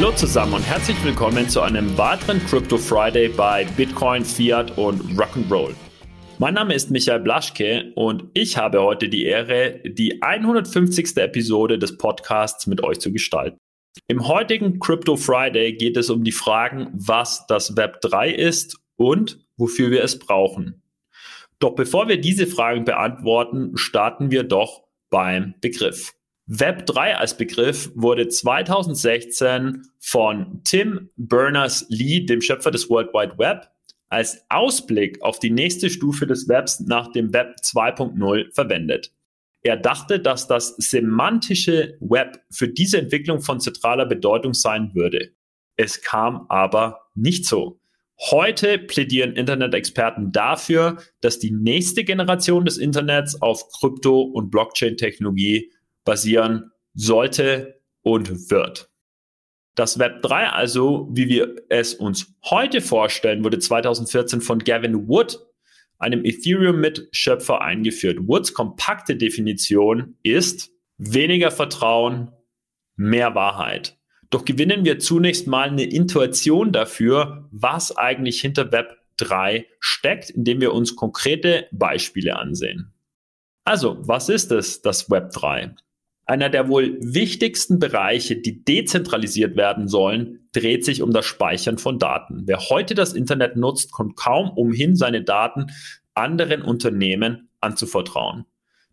Hallo zusammen und herzlich willkommen zu einem weiteren Crypto Friday bei Bitcoin, Fiat und Rock'n'Roll. Mein Name ist Michael Blaschke und ich habe heute die Ehre, die 150. Episode des Podcasts mit euch zu gestalten. Im heutigen Crypto Friday geht es um die Fragen, was das Web 3 ist und wofür wir es brauchen. Doch bevor wir diese Fragen beantworten, starten wir doch beim Begriff. Web 3 als Begriff wurde 2016 von Tim Berners-Lee, dem Schöpfer des World Wide Web, als Ausblick auf die nächste Stufe des Webs nach dem Web 2.0 verwendet. Er dachte, dass das semantische Web für diese Entwicklung von zentraler Bedeutung sein würde. Es kam aber nicht so. Heute plädieren Internet-Experten dafür, dass die nächste Generation des Internets auf Krypto- und Blockchain-Technologie basieren sollte und wird. Das Web 3 also, wie wir es uns heute vorstellen, wurde 2014 von Gavin Wood, einem Ethereum-Mitschöpfer, eingeführt. Woods kompakte Definition ist weniger Vertrauen, mehr Wahrheit. Doch gewinnen wir zunächst mal eine Intuition dafür, was eigentlich hinter Web 3 steckt, indem wir uns konkrete Beispiele ansehen. Also, was ist es, das Web 3? Einer der wohl wichtigsten Bereiche, die dezentralisiert werden sollen, dreht sich um das Speichern von Daten. Wer heute das Internet nutzt, kommt kaum umhin, seine Daten anderen Unternehmen anzuvertrauen.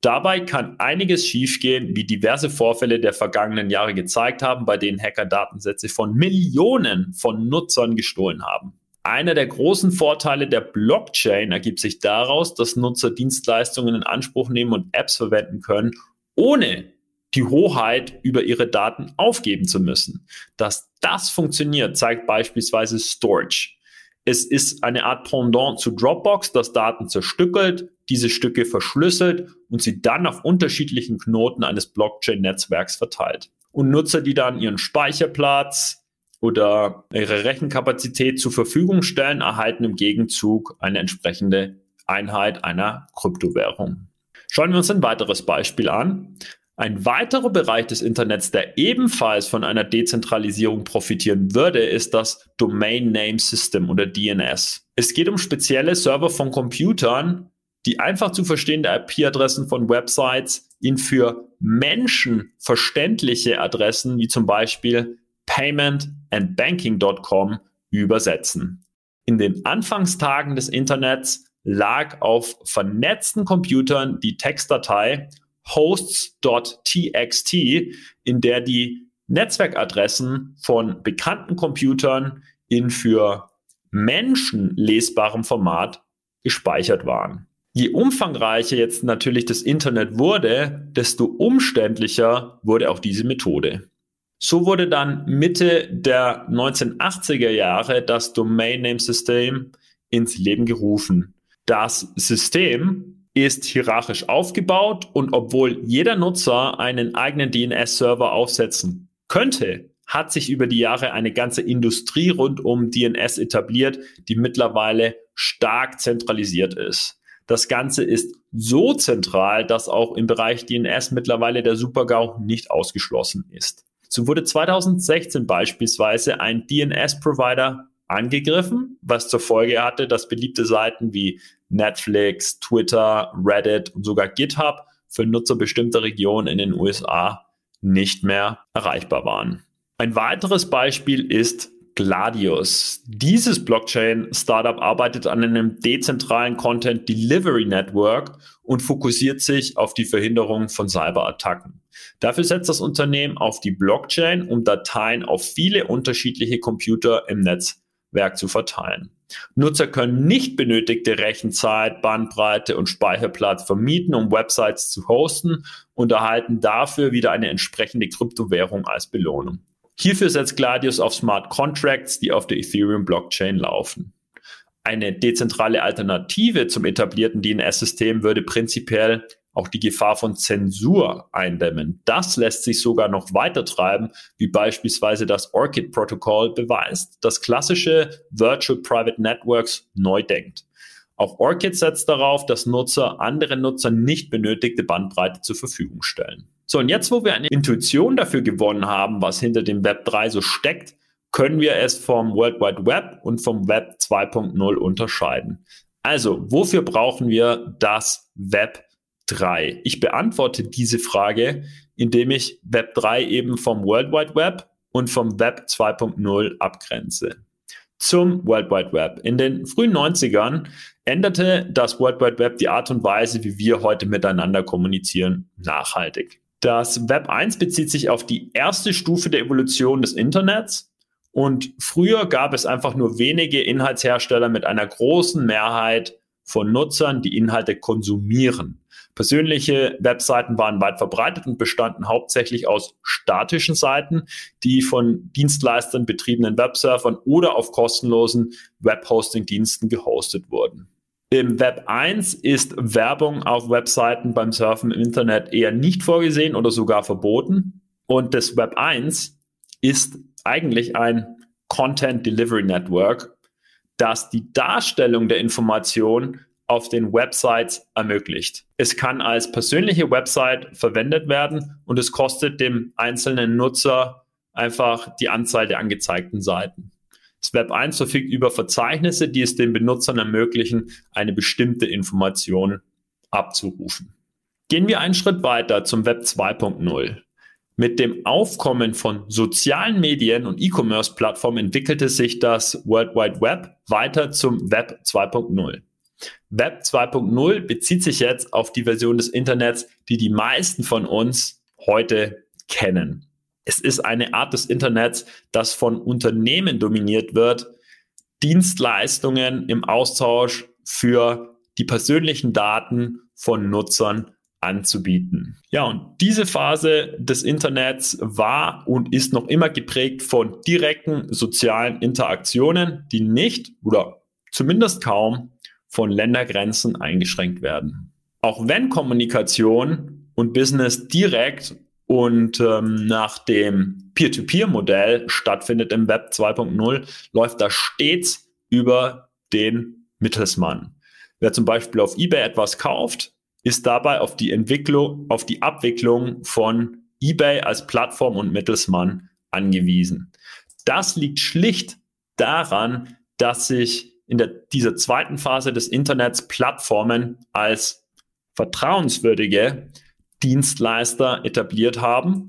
Dabei kann einiges schiefgehen, wie diverse Vorfälle der vergangenen Jahre gezeigt haben, bei denen Hacker Datensätze von Millionen von Nutzern gestohlen haben. Einer der großen Vorteile der Blockchain ergibt sich daraus, dass Nutzer Dienstleistungen in Anspruch nehmen und Apps verwenden können, ohne die Hoheit über ihre Daten aufgeben zu müssen. Dass das funktioniert, zeigt beispielsweise Storage. Es ist eine Art Pendant zu Dropbox, das Daten zerstückelt, diese Stücke verschlüsselt und sie dann auf unterschiedlichen Knoten eines Blockchain-Netzwerks verteilt. Und Nutzer, die dann ihren Speicherplatz oder ihre Rechenkapazität zur Verfügung stellen, erhalten im Gegenzug eine entsprechende Einheit einer Kryptowährung. Schauen wir uns ein weiteres Beispiel an. Ein weiterer Bereich des Internets, der ebenfalls von einer Dezentralisierung profitieren würde, ist das Domain Name System oder DNS. Es geht um spezielle Server von Computern, die einfach zu verstehende IP-Adressen von Websites in für Menschen verständliche Adressen wie zum Beispiel paymentandbanking.com übersetzen. In den Anfangstagen des Internets lag auf vernetzten Computern die Textdatei hosts.txt, in der die Netzwerkadressen von bekannten Computern in für Menschen lesbarem Format gespeichert waren. Je umfangreicher jetzt natürlich das Internet wurde, desto umständlicher wurde auch diese Methode. So wurde dann Mitte der 1980er Jahre das Domain Name System ins Leben gerufen. Das System ist hierarchisch aufgebaut und obwohl jeder Nutzer einen eigenen DNS-Server aufsetzen könnte, hat sich über die Jahre eine ganze Industrie rund um DNS etabliert, die mittlerweile stark zentralisiert ist. Das Ganze ist so zentral, dass auch im Bereich DNS mittlerweile der Supergau nicht ausgeschlossen ist. So wurde 2016 beispielsweise ein DNS-Provider angegriffen, was zur Folge hatte, dass beliebte Seiten wie Netflix, Twitter, Reddit und sogar GitHub für Nutzer bestimmter Regionen in den USA nicht mehr erreichbar waren. Ein weiteres Beispiel ist Gladius. Dieses Blockchain-Startup arbeitet an einem dezentralen Content Delivery Network und fokussiert sich auf die Verhinderung von Cyberattacken. Dafür setzt das Unternehmen auf die Blockchain, um Dateien auf viele unterschiedliche Computer im Netz Werk zu verteilen. Nutzer können nicht benötigte Rechenzeit, Bandbreite und Speicherplatz vermieten, um Websites zu hosten und erhalten dafür wieder eine entsprechende Kryptowährung als Belohnung. Hierfür setzt Gladius auf Smart Contracts, die auf der Ethereum Blockchain laufen. Eine dezentrale Alternative zum etablierten DNS-System würde prinzipiell auch die Gefahr von Zensur eindämmen. Das lässt sich sogar noch weiter treiben, wie beispielsweise das ORCID-Protokoll beweist, das klassische Virtual Private Networks neu denkt. Auch Orchid setzt darauf, dass Nutzer anderen Nutzern nicht benötigte Bandbreite zur Verfügung stellen. So, und jetzt, wo wir eine Intuition dafür gewonnen haben, was hinter dem Web 3 so steckt, können wir es vom World Wide Web und vom Web 2.0 unterscheiden. Also, wofür brauchen wir das Web 3? Ich beantworte diese Frage, indem ich Web 3 eben vom World Wide Web und vom Web 2.0 abgrenze. Zum World Wide Web. In den frühen 90ern änderte das World Wide Web die Art und Weise, wie wir heute miteinander kommunizieren, nachhaltig. Das Web 1 bezieht sich auf die erste Stufe der Evolution des Internets und früher gab es einfach nur wenige Inhaltshersteller mit einer großen Mehrheit von Nutzern, die Inhalte konsumieren. Persönliche Webseiten waren weit verbreitet und bestanden hauptsächlich aus statischen Seiten, die von Dienstleistern betriebenen Websurfern oder auf kostenlosen Webhosting-Diensten gehostet wurden. Im Web 1 ist Werbung auf Webseiten beim Surfen im Internet eher nicht vorgesehen oder sogar verboten. Und das Web 1 ist eigentlich ein Content Delivery Network, das die Darstellung der Information auf den Websites ermöglicht. Es kann als persönliche Website verwendet werden und es kostet dem einzelnen Nutzer einfach die Anzahl der angezeigten Seiten. Das Web 1 verfügt über Verzeichnisse, die es den Benutzern ermöglichen, eine bestimmte Information abzurufen. Gehen wir einen Schritt weiter zum Web 2.0. Mit dem Aufkommen von sozialen Medien und E-Commerce-Plattformen entwickelte sich das World Wide Web weiter zum Web 2.0. Web 2.0 bezieht sich jetzt auf die Version des Internets, die die meisten von uns heute kennen. Es ist eine Art des Internets, das von Unternehmen dominiert wird, Dienstleistungen im Austausch für die persönlichen Daten von Nutzern anzubieten. Ja, und diese Phase des Internets war und ist noch immer geprägt von direkten sozialen Interaktionen, die nicht oder zumindest kaum von Ländergrenzen eingeschränkt werden. Auch wenn Kommunikation und Business direkt und ähm, nach dem Peer-to-Peer-Modell stattfindet im Web 2.0, läuft das stets über den Mittelsmann. Wer zum Beispiel auf eBay etwas kauft, ist dabei auf die Entwicklung, auf die Abwicklung von eBay als Plattform und Mittelsmann angewiesen. Das liegt schlicht daran, dass sich in der, dieser zweiten Phase des Internets Plattformen als vertrauenswürdige Dienstleister etabliert haben,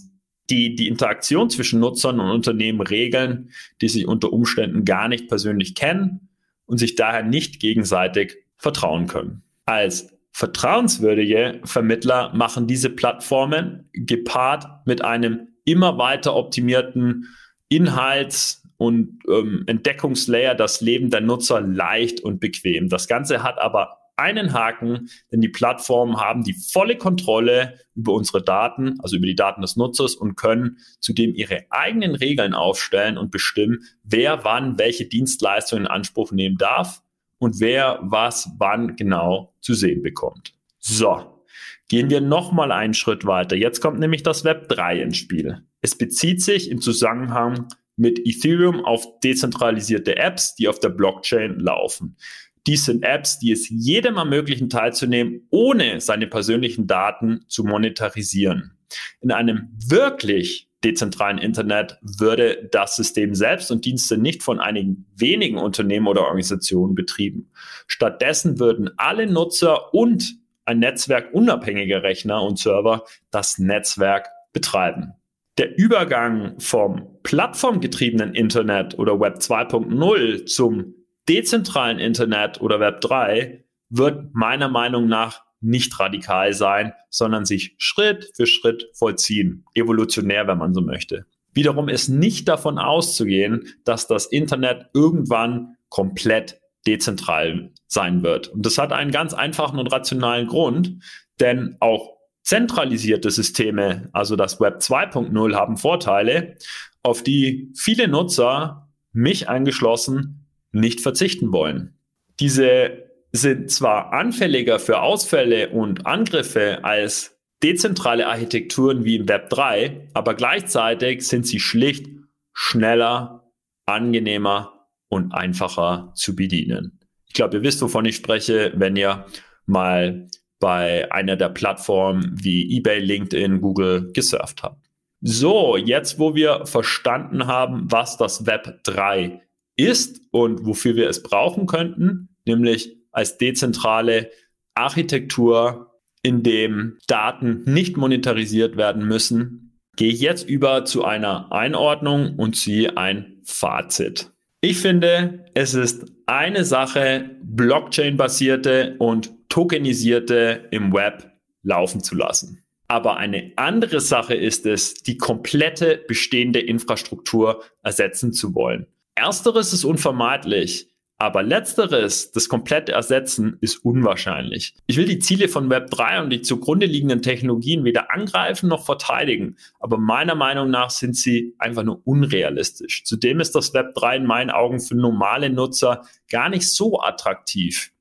die die Interaktion zwischen Nutzern und Unternehmen regeln, die sich unter Umständen gar nicht persönlich kennen und sich daher nicht gegenseitig vertrauen können. Als Vertrauenswürdige Vermittler machen diese Plattformen gepaart mit einem immer weiter optimierten Inhalts- und ähm, Entdeckungslayer das Leben der Nutzer leicht und bequem. Das Ganze hat aber einen Haken, denn die Plattformen haben die volle Kontrolle über unsere Daten, also über die Daten des Nutzers und können zudem ihre eigenen Regeln aufstellen und bestimmen, wer wann welche Dienstleistungen in Anspruch nehmen darf und wer was wann genau zu sehen bekommt. So, gehen wir nochmal einen Schritt weiter. Jetzt kommt nämlich das Web 3 ins Spiel. Es bezieht sich im Zusammenhang mit Ethereum auf dezentralisierte Apps, die auf der Blockchain laufen. Dies sind Apps, die es jedem ermöglichen, teilzunehmen, ohne seine persönlichen Daten zu monetarisieren. In einem wirklich dezentralen Internet würde das System selbst und Dienste nicht von einigen wenigen Unternehmen oder Organisationen betrieben. Stattdessen würden alle Nutzer und ein Netzwerk unabhängiger Rechner und Server das Netzwerk betreiben. Der Übergang vom plattformgetriebenen Internet oder Web 2.0 zum dezentralen Internet oder Web 3 wird meiner Meinung nach nicht radikal sein, sondern sich Schritt für Schritt vollziehen. Evolutionär, wenn man so möchte. Wiederum ist nicht davon auszugehen, dass das Internet irgendwann komplett dezentral sein wird. Und das hat einen ganz einfachen und rationalen Grund, denn auch zentralisierte Systeme, also das Web 2.0, haben Vorteile, auf die viele Nutzer, mich eingeschlossen, nicht verzichten wollen. Diese sind zwar anfälliger für Ausfälle und Angriffe als dezentrale Architekturen wie im Web 3, aber gleichzeitig sind sie schlicht schneller, angenehmer und einfacher zu bedienen. Ich glaube, ihr wisst, wovon ich spreche, wenn ihr mal bei einer der Plattformen wie eBay, LinkedIn, Google gesurft habt. So, jetzt wo wir verstanden haben, was das Web 3 ist und wofür wir es brauchen könnten, nämlich als dezentrale Architektur, in dem Daten nicht monetarisiert werden müssen, gehe ich jetzt über zu einer Einordnung und ziehe ein Fazit. Ich finde, es ist eine Sache, Blockchain-basierte und tokenisierte im Web laufen zu lassen. Aber eine andere Sache ist es, die komplette bestehende Infrastruktur ersetzen zu wollen. Ersteres ist unvermeidlich, aber letzteres, das komplette Ersetzen, ist unwahrscheinlich. Ich will die Ziele von Web3 und die zugrunde liegenden Technologien weder angreifen noch verteidigen, aber meiner Meinung nach sind sie einfach nur unrealistisch. Zudem ist das Web3 in meinen Augen für normale Nutzer gar nicht so attraktiv.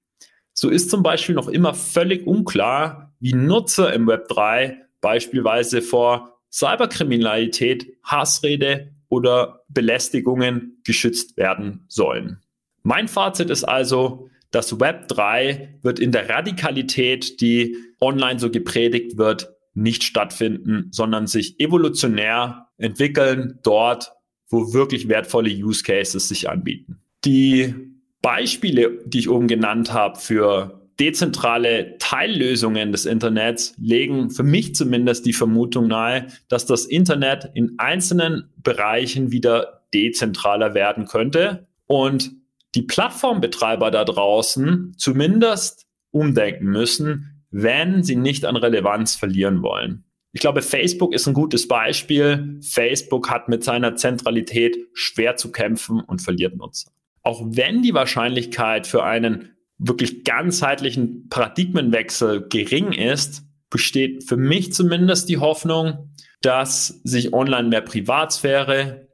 So ist zum Beispiel noch immer völlig unklar, wie Nutzer im Web3 beispielsweise vor Cyberkriminalität, Hassrede oder Belästigungen geschützt werden sollen. Mein Fazit ist also, das Web 3 wird in der Radikalität, die online so gepredigt wird, nicht stattfinden, sondern sich evolutionär entwickeln dort, wo wirklich wertvolle Use Cases sich anbieten. Die Beispiele, die ich oben genannt habe für dezentrale Teillösungen des Internets, legen für mich zumindest die Vermutung nahe, dass das Internet in einzelnen Bereichen wieder dezentraler werden könnte und die Plattformbetreiber da draußen zumindest umdenken müssen, wenn sie nicht an Relevanz verlieren wollen. Ich glaube, Facebook ist ein gutes Beispiel. Facebook hat mit seiner Zentralität schwer zu kämpfen und verliert Nutzer. Auch wenn die Wahrscheinlichkeit für einen wirklich ganzheitlichen Paradigmenwechsel gering ist, besteht für mich zumindest die Hoffnung, dass sich online mehr Privatsphäre,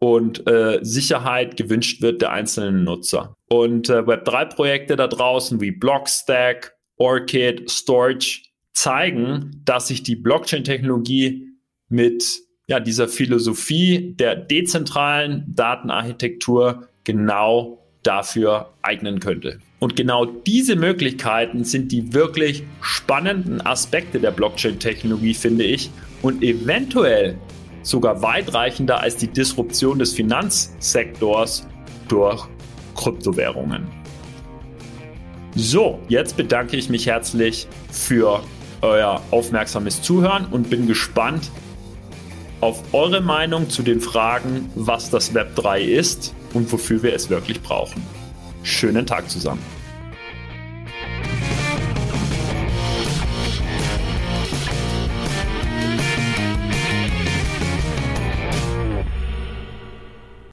und äh, Sicherheit gewünscht wird der einzelnen Nutzer. Und äh, Web3-Projekte da draußen wie Blockstack, Orchid, Storage zeigen, dass sich die Blockchain-Technologie mit ja, dieser Philosophie der dezentralen Datenarchitektur genau dafür eignen könnte. Und genau diese Möglichkeiten sind die wirklich spannenden Aspekte der Blockchain-Technologie, finde ich. Und eventuell sogar weitreichender als die Disruption des Finanzsektors durch Kryptowährungen. So, jetzt bedanke ich mich herzlich für euer aufmerksames Zuhören und bin gespannt auf eure Meinung zu den Fragen, was das Web 3 ist und wofür wir es wirklich brauchen. Schönen Tag zusammen.